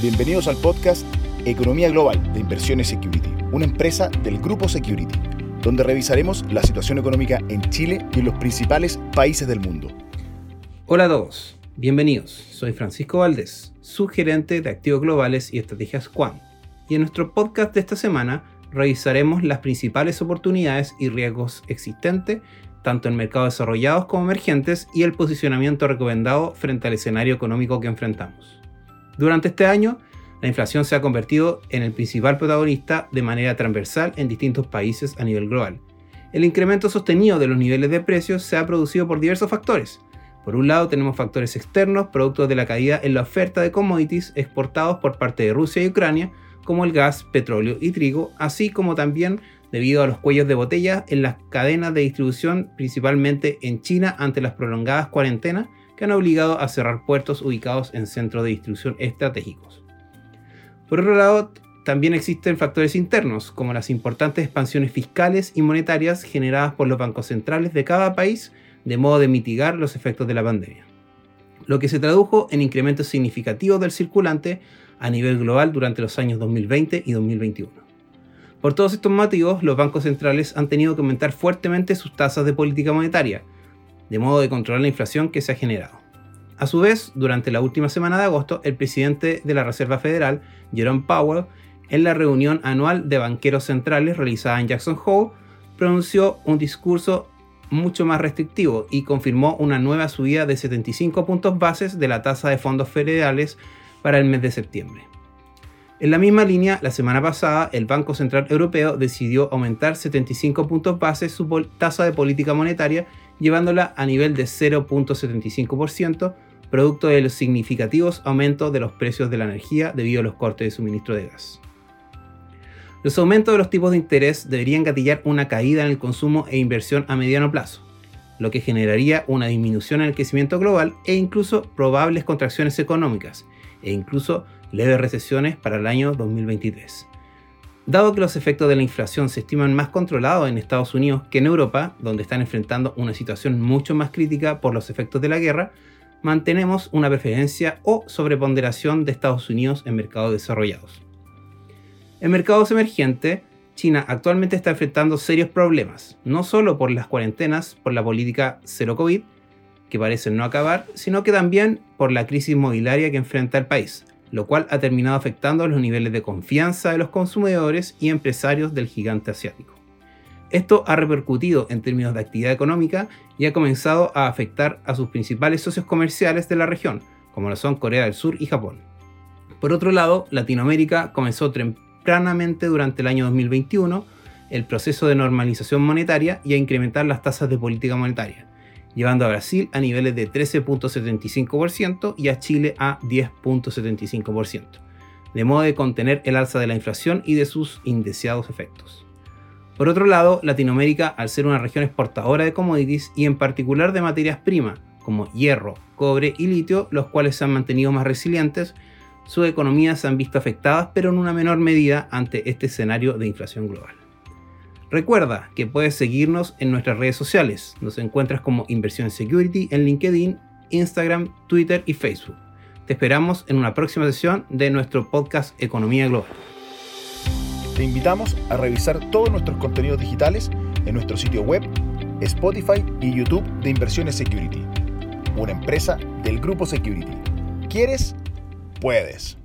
Bienvenidos al podcast Economía Global de Inversiones Security, una empresa del grupo Security, donde revisaremos la situación económica en Chile y en los principales países del mundo. Hola a todos, bienvenidos. Soy Francisco Valdés, subgerente de activos globales y estrategias Quant. Y en nuestro podcast de esta semana revisaremos las principales oportunidades y riesgos existentes tanto en mercados desarrollados como emergentes y el posicionamiento recomendado frente al escenario económico que enfrentamos. Durante este año, la inflación se ha convertido en el principal protagonista de manera transversal en distintos países a nivel global. El incremento sostenido de los niveles de precios se ha producido por diversos factores. Por un lado tenemos factores externos, producto de la caída en la oferta de commodities exportados por parte de Rusia y Ucrania, como el gas, petróleo y trigo, así como también debido a los cuellos de botella en las cadenas de distribución, principalmente en China ante las prolongadas cuarentenas que han obligado a cerrar puertos ubicados en centros de distribución estratégicos. Por otro lado, también existen factores internos, como las importantes expansiones fiscales y monetarias generadas por los bancos centrales de cada país, de modo de mitigar los efectos de la pandemia. Lo que se tradujo en incrementos significativos del circulante a nivel global durante los años 2020 y 2021. Por todos estos motivos, los bancos centrales han tenido que aumentar fuertemente sus tasas de política monetaria, de modo de controlar la inflación que se ha generado. A su vez, durante la última semana de agosto, el presidente de la Reserva Federal, Jerome Powell, en la reunión anual de banqueros centrales realizada en Jackson Hole, pronunció un discurso mucho más restrictivo y confirmó una nueva subida de 75 puntos bases de la tasa de fondos federales para el mes de septiembre. En la misma línea, la semana pasada, el Banco Central Europeo decidió aumentar 75 puntos base su tasa de política monetaria, llevándola a nivel de 0.75%, producto de los significativos aumentos de los precios de la energía debido a los cortes de suministro de gas. Los aumentos de los tipos de interés deberían gatillar una caída en el consumo e inversión a mediano plazo, lo que generaría una disminución en el crecimiento global e incluso probables contracciones económicas, e incluso leves recesiones para el año 2023. Dado que los efectos de la inflación se estiman más controlados en Estados Unidos que en Europa, donde están enfrentando una situación mucho más crítica por los efectos de la guerra, mantenemos una preferencia o sobreponderación de Estados Unidos en mercados desarrollados. En mercados emergentes, China actualmente está enfrentando serios problemas, no solo por las cuarentenas, por la política cero COVID, que parecen no acabar, sino que también por la crisis inmobiliaria que enfrenta el país, lo cual ha terminado afectando los niveles de confianza de los consumidores y empresarios del gigante asiático. Esto ha repercutido en términos de actividad económica y ha comenzado a afectar a sus principales socios comerciales de la región, como lo son Corea del Sur y Japón. Por otro lado, Latinoamérica comenzó tempranamente durante el año 2021 el proceso de normalización monetaria y a incrementar las tasas de política monetaria, llevando a Brasil a niveles de 13.75% y a Chile a 10.75%, de modo de contener el alza de la inflación y de sus indeseados efectos. Por otro lado, Latinoamérica, al ser una región exportadora de commodities y en particular de materias primas como hierro, cobre y litio, los cuales se han mantenido más resilientes, sus economías se han visto afectadas, pero en una menor medida ante este escenario de inflación global. Recuerda que puedes seguirnos en nuestras redes sociales. Nos encuentras como Inversión Security en LinkedIn, Instagram, Twitter y Facebook. Te esperamos en una próxima sesión de nuestro podcast Economía Global. Te invitamos a revisar todos nuestros contenidos digitales en nuestro sitio web, Spotify y YouTube de Inversiones Security, una empresa del grupo Security. ¿Quieres? Puedes.